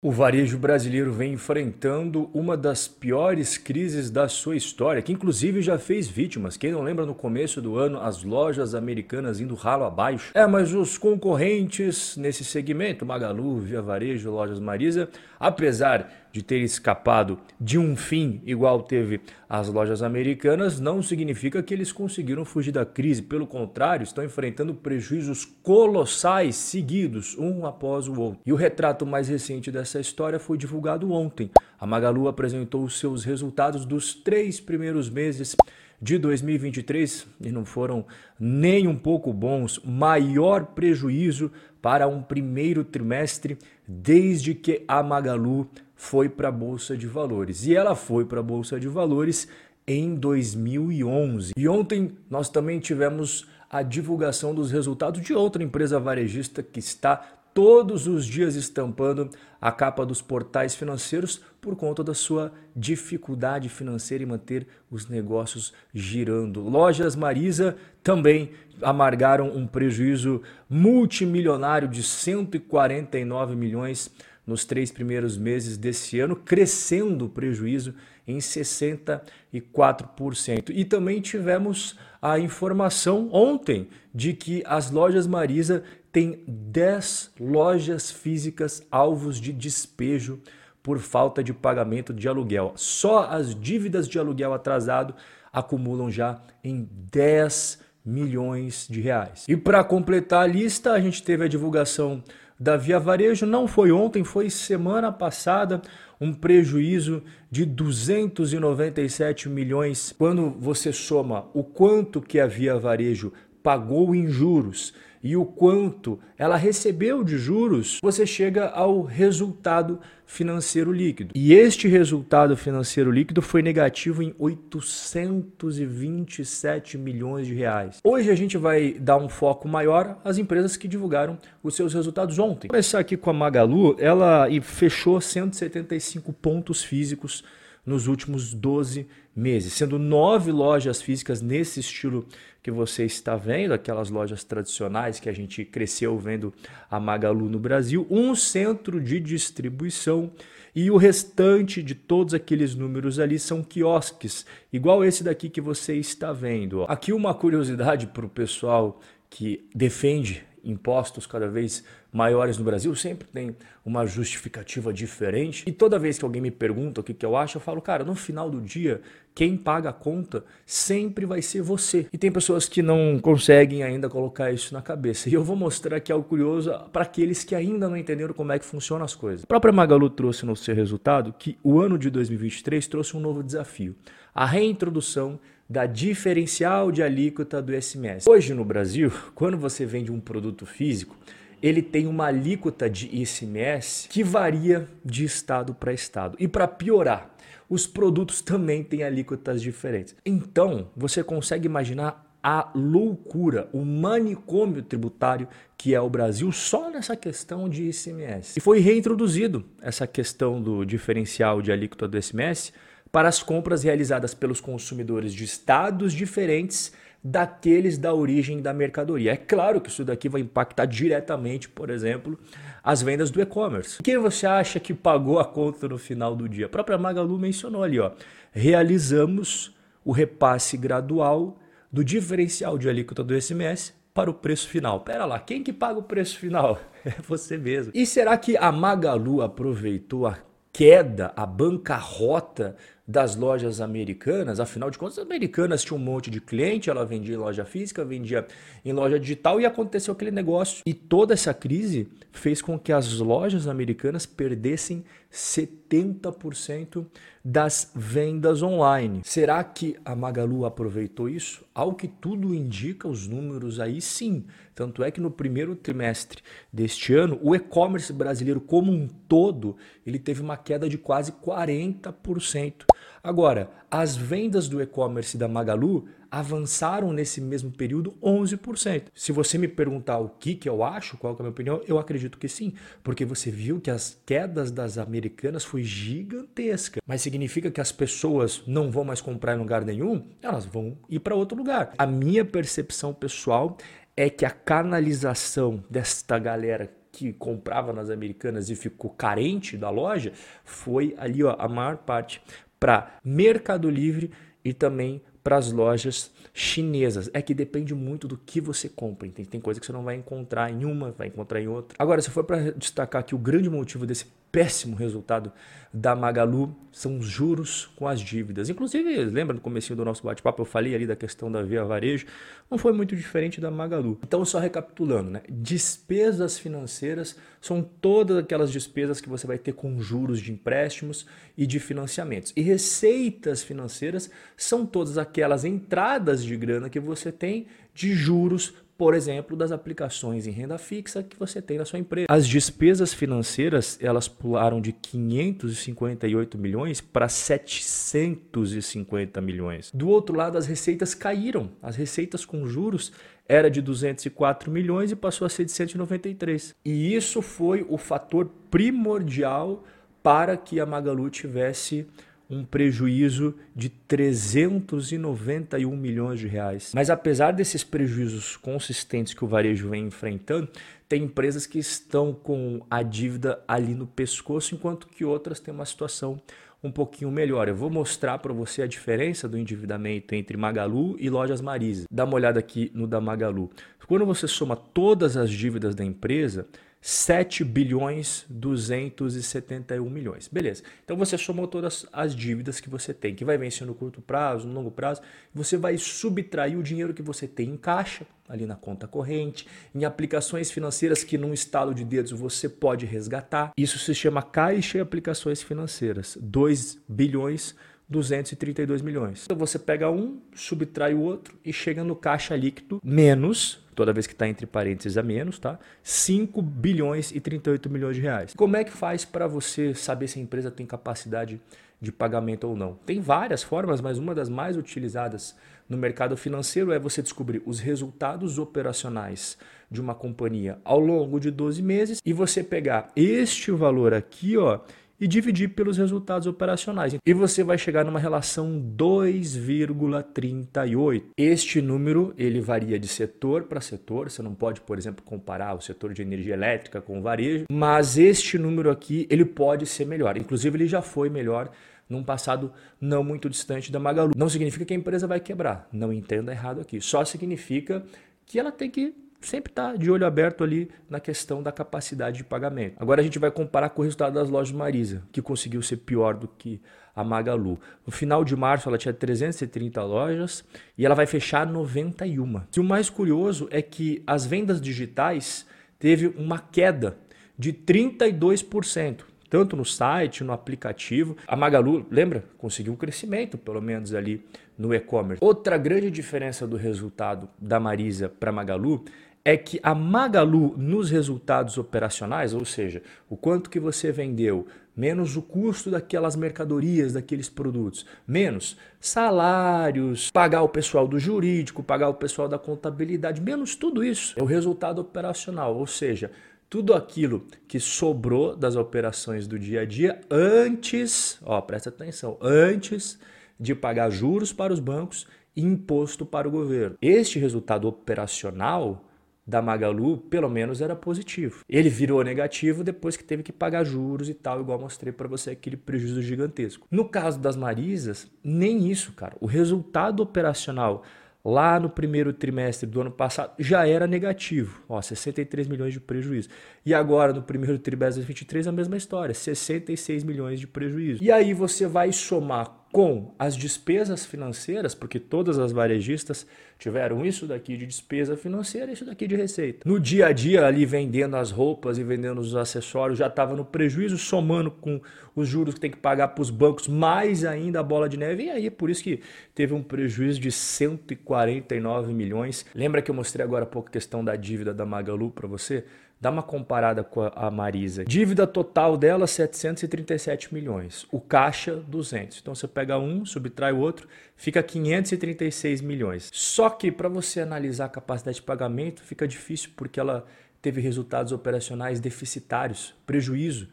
O varejo brasileiro vem enfrentando uma das piores crises da sua história, que inclusive já fez vítimas. Quem não lembra no começo do ano as lojas americanas indo ralo abaixo? É, mas os concorrentes nesse segmento, Magalu, Via Varejo, Lojas Marisa, apesar de ter escapado de um fim igual teve as lojas americanas, não significa que eles conseguiram fugir da crise. Pelo contrário, estão enfrentando prejuízos colossais seguidos, um após o outro. E o retrato mais recente dessa história foi divulgado ontem. A Magalu apresentou os seus resultados dos três primeiros meses de 2023 e não foram nem um pouco bons, maior prejuízo para um primeiro trimestre desde que a Magalu foi para a Bolsa de Valores. E ela foi para a Bolsa de Valores em 2011. E ontem nós também tivemos a divulgação dos resultados de outra empresa varejista que está todos os dias estampando a capa dos portais financeiros por conta da sua dificuldade financeira em manter os negócios girando. Lojas Marisa também amargaram um prejuízo multimilionário de 149 milhões nos três primeiros meses desse ano, crescendo o prejuízo em 64%. E também tivemos a informação ontem de que as lojas Marisa têm 10 lojas físicas alvos de despejo por falta de pagamento de aluguel. Só as dívidas de aluguel atrasado acumulam já em 10 milhões de reais. E para completar a lista, a gente teve a divulgação da Via Varejo, não foi ontem, foi semana passada, um prejuízo de 297 milhões. Quando você soma o quanto que a Via Varejo pagou em juros e o quanto ela recebeu de juros, você chega ao resultado financeiro líquido. E este resultado financeiro líquido foi negativo em 827 milhões de reais. Hoje a gente vai dar um foco maior às empresas que divulgaram os seus resultados ontem. Vou começar aqui com a Magalu, ela fechou 175 pontos físicos nos últimos 12 meses, sendo nove lojas físicas nesse estilo que você está vendo, aquelas lojas tradicionais que a gente cresceu vendo a Magalu no Brasil, um centro de distribuição e o restante de todos aqueles números ali são quiosques, igual esse daqui que você está vendo. Aqui uma curiosidade para o pessoal que defende impostos cada vez maiores no Brasil, sempre tem uma justificativa diferente. E toda vez que alguém me pergunta o que, que eu acho, eu falo, cara, no final do dia, quem paga a conta sempre vai ser você. E tem pessoas que não conseguem ainda colocar isso na cabeça. E eu vou mostrar aqui algo curioso para aqueles que ainda não entenderam como é que funcionam as coisas. A própria Magalu trouxe no seu resultado que o ano de 2023 trouxe um novo desafio: a reintrodução da diferencial de alíquota do SMS. Hoje no Brasil, quando você vende um produto físico, ele tem uma alíquota de ICMS que varia de estado para estado. E para piorar, os produtos também têm alíquotas diferentes. Então, você consegue imaginar a loucura, o manicômio tributário que é o Brasil só nessa questão de ICMS. E foi reintroduzido essa questão do diferencial de alíquota do ICMS para as compras realizadas pelos consumidores de estados diferentes daqueles da origem da mercadoria. É claro que isso daqui vai impactar diretamente, por exemplo, as vendas do e-commerce. Quem você acha que pagou a conta no final do dia? A própria Magalu mencionou ali, ó. Realizamos o repasse gradual do diferencial de alíquota do SMS para o preço final. Pera lá, quem que paga o preço final? É você mesmo. E será que a Magalu aproveitou a queda, a bancarrota das lojas americanas, afinal de contas, as americanas tinham um monte de cliente, ela vendia em loja física, vendia em loja digital e aconteceu aquele negócio. E toda essa crise fez com que as lojas americanas perdessem 70% das vendas online. Será que a Magalu aproveitou isso? Ao que tudo indica, os números aí sim. Tanto é que no primeiro trimestre deste ano, o e-commerce brasileiro como um todo, ele teve uma queda de quase 40%. Agora, as vendas do e-commerce da Magalu avançaram nesse mesmo período 11%. Se você me perguntar o que, que eu acho, qual é a minha opinião, eu acredito que sim, porque você viu que as quedas das americanas foi gigantesca. Mas significa que as pessoas não vão mais comprar em lugar nenhum? Elas vão ir para outro lugar. A minha percepção pessoal é que a canalização desta galera que comprava nas americanas e ficou carente da loja, foi ali ó, a maior parte para Mercado Livre e também para as lojas chinesas. É que depende muito do que você compra. Tem, tem coisa que você não vai encontrar em uma, vai encontrar em outra. Agora, se for para destacar que o grande motivo desse péssimo resultado da Magalu são os juros com as dívidas. Inclusive, lembra no começo do nosso bate-papo, eu falei ali da questão da Via Varejo, não foi muito diferente da Magalu. Então, só recapitulando, né? Despesas financeiras são todas aquelas despesas que você vai ter com juros de empréstimos e de financiamentos. E receitas financeiras são todas aquelas entradas de grana que você tem de juros por exemplo, das aplicações em renda fixa que você tem na sua empresa. As despesas financeiras, elas pularam de 558 milhões para 750 milhões. Do outro lado, as receitas caíram. As receitas com juros era de 204 milhões e passou a ser de 193. E isso foi o fator primordial para que a Magalu tivesse um prejuízo de 391 milhões de reais. Mas apesar desses prejuízos consistentes que o varejo vem enfrentando, tem empresas que estão com a dívida ali no pescoço, enquanto que outras têm uma situação um pouquinho melhor. Eu vou mostrar para você a diferença do endividamento entre Magalu e Lojas Marisa. Dá uma olhada aqui no da Magalu. Quando você soma todas as dívidas da empresa, 7 bilhões 271 milhões. Beleza. Então você somou todas as dívidas que você tem, que vai vencer no curto prazo, no longo prazo, você vai subtrair o dinheiro que você tem em caixa, ali na conta corrente, em aplicações financeiras que num estalo de dedos você pode resgatar. Isso se chama caixa e aplicações financeiras. 2 bilhões 232 milhões. Então você pega um, subtrai o outro e chega no caixa líquido menos toda vez que está entre parênteses a menos, tá? 5 bilhões e 38 milhões de reais. Como é que faz para você saber se a empresa tem capacidade de pagamento ou não? Tem várias formas, mas uma das mais utilizadas no mercado financeiro é você descobrir os resultados operacionais de uma companhia ao longo de 12 meses e você pegar este valor aqui, ó, e dividir pelos resultados operacionais. E você vai chegar numa relação 2,38. Este número ele varia de setor para setor. Você não pode, por exemplo, comparar o setor de energia elétrica com o varejo, mas este número aqui ele pode ser melhor. Inclusive ele já foi melhor num passado não muito distante da Magalu. Não significa que a empresa vai quebrar. Não entenda errado aqui. Só significa que ela tem que sempre está de olho aberto ali na questão da capacidade de pagamento. Agora a gente vai comparar com o resultado das lojas Marisa, que conseguiu ser pior do que a Magalu. No final de março ela tinha 330 lojas e ela vai fechar 91. E o mais curioso é que as vendas digitais teve uma queda de 32% tanto no site, no aplicativo. A Magalu, lembra? Conseguiu um crescimento, pelo menos ali no e-commerce. Outra grande diferença do resultado da Marisa para Magalu é que a Magalu nos resultados operacionais, ou seja, o quanto que você vendeu, menos o custo daquelas mercadorias, daqueles produtos, menos salários, pagar o pessoal do jurídico, pagar o pessoal da contabilidade, menos tudo isso é o resultado operacional, ou seja, tudo aquilo que sobrou das operações do dia a dia antes, ó, presta atenção, antes de pagar juros para os bancos e imposto para o governo. Este resultado operacional da Magalu, pelo menos era positivo. Ele virou negativo depois que teve que pagar juros e tal, igual mostrei para você aquele prejuízo gigantesco. No caso das Marisas, nem isso, cara. O resultado operacional lá no primeiro trimestre do ano passado já era negativo, ó, 63 milhões de prejuízo. E agora no primeiro trimestre de 2023 a mesma história, 66 milhões de prejuízo. E aí você vai somar com as despesas financeiras, porque todas as varejistas tiveram isso daqui de despesa financeira e isso daqui de receita. No dia a dia, ali vendendo as roupas e vendendo os acessórios, já estava no prejuízo, somando com os juros que tem que pagar para os bancos, mais ainda a bola de neve. E aí, por isso que teve um prejuízo de 149 milhões. Lembra que eu mostrei agora há pouco a questão da dívida da Magalu para você? Dá uma comparada com a Marisa. Dívida total dela 737 milhões. O caixa 200. Então você pega um, subtrai o outro, fica 536 milhões. Só que para você analisar a capacidade de pagamento fica difícil porque ela teve resultados operacionais deficitários, prejuízo,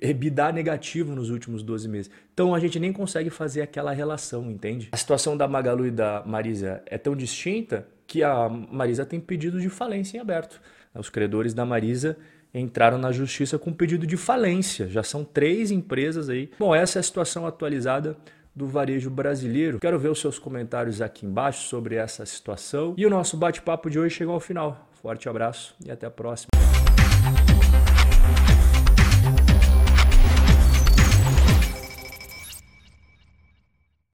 EBITDA negativo nos últimos 12 meses. Então a gente nem consegue fazer aquela relação, entende? A situação da Magalu e da Marisa é tão distinta que a Marisa tem pedido de falência em aberto. Os credores da Marisa entraram na justiça com pedido de falência. Já são três empresas aí. Bom, essa é a situação atualizada do varejo brasileiro. Quero ver os seus comentários aqui embaixo sobre essa situação. E o nosso bate-papo de hoje chegou ao final. Forte abraço e até a próxima.